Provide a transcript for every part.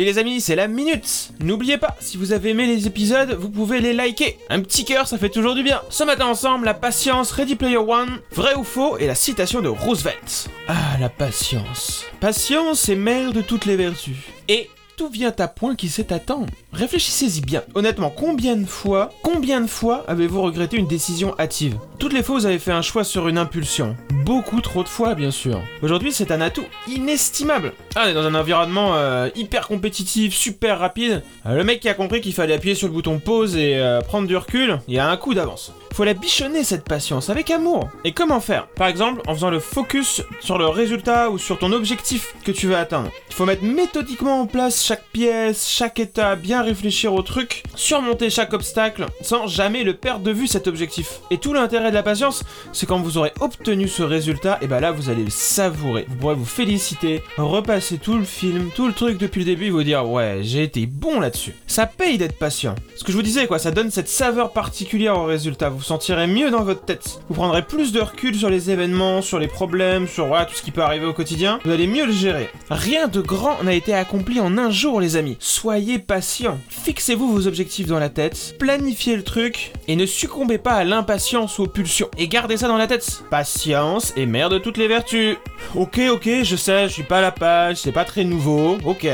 Salut les amis, c'est la minute N'oubliez pas, si vous avez aimé les épisodes, vous pouvez les liker. Un petit cœur, ça fait toujours du bien. Ce matin ensemble, la patience, Ready Player One, vrai ou faux, et la citation de Roosevelt. Ah, la patience. Patience est mère de toutes les vertus. Et tout vient à point qui sait attendre. Réfléchissez-y bien. Honnêtement, combien de fois, combien de fois avez-vous regretté une décision hâtive? Toutes les fois, vous avez fait un choix sur une impulsion. Beaucoup trop de fois, bien sûr. Aujourd'hui, c'est un atout inestimable. Ah, on est dans un environnement euh, hyper compétitif, super rapide. Euh, le mec qui a compris qu'il fallait appuyer sur le bouton pause et euh, prendre du recul, il a un coup d'avance. Faut la bichonner cette patience avec amour. Et comment faire? Par exemple, en faisant le focus sur le résultat ou sur ton objectif que tu veux atteindre. Il faut mettre méthodiquement en place chaque pièce, chaque étape, bien réfléchir au truc, surmonter chaque obstacle sans jamais le perdre de vue cet objectif. Et tout l'intérêt de la patience, c'est quand vous aurez obtenu ce résultat, et bah là vous allez le savourer. Vous pourrez vous féliciter, repasser tout le film, tout le truc depuis le début et vous dire ouais, j'ai été bon là-dessus. Ça paye d'être patient. Ce que je vous disais quoi, ça donne cette saveur particulière au résultat. Vous vous sentirez mieux dans votre tête. Vous prendrez plus de recul sur les événements, sur les problèmes, sur tout ce qui peut arriver au quotidien. Vous allez mieux le gérer. Rien de grand n'a été accompli en un jour les amis. Soyez patients. Fixez-vous vos objectifs dans la tête, planifiez le truc et ne succombez pas à l'impatience ou aux pulsions. Et gardez ça dans la tête. Patience est mère de toutes les vertus. Ok, ok, je sais, je suis pas à la page, c'est pas très nouveau, ok.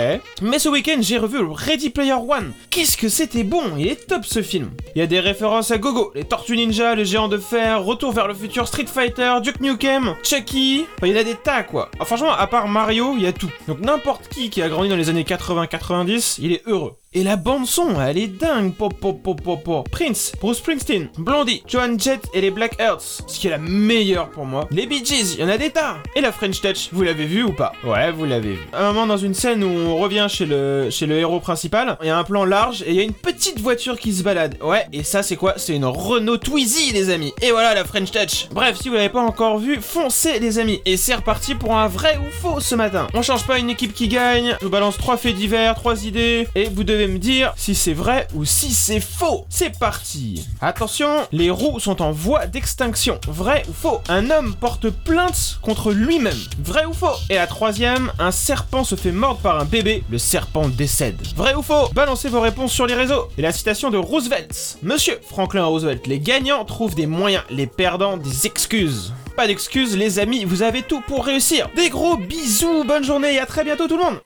Mais ce week-end, j'ai revu Ready Player One. Qu'est-ce que c'était bon, il est top ce film. Il y a des références à Gogo, les Tortues Ninja, les Géants de Fer, Retour vers le futur, Street Fighter, Duke Nukem, Chucky. Enfin, il y en a des tas quoi. Franchement, à part Mario, il y a tout. Donc n'importe qui qui a grandi dans les années 80-90, il est heureux. Et la bande son, elle est dingue. Pop, pop, pop, pop, pop. Prince, Bruce Springsteen, Blondie, Joan Jett et les Black Earths, ce qui est la meilleure pour moi. Les Bee Gees, il y en a des tas. Et la French Touch, vous l'avez vu ou pas? Ouais, vous l'avez vu. À un moment dans une scène où on revient chez le chez le héros principal, il y a un plan large et il y a une petite voiture qui se balade. Ouais, et ça c'est quoi? C'est une Renault Twizy les amis. Et voilà la French Touch. Bref, si vous l'avez pas encore vu, foncez les amis. Et c'est reparti pour un vrai ou faux ce matin. On change pas une équipe qui gagne. Je vous balance trois faits divers, trois idées et vous devez me dire si c'est vrai ou si c'est faux. C'est parti. Attention, les roues sont en voie d'extinction. Vrai ou faux? Un homme porte plainte contre lui-même. Vrai ou faux? Et la troisième, un serpent se fait mordre par un bébé. Le serpent décède. Vrai ou faux? Balancez vos réponses sur les réseaux. Et la citation de Roosevelt. Monsieur Franklin Roosevelt, les gagnants trouvent des moyens, les perdants des excuses. Pas d'excuses les amis, vous avez tout pour réussir. Des gros bisous, bonne journée et à très bientôt tout le monde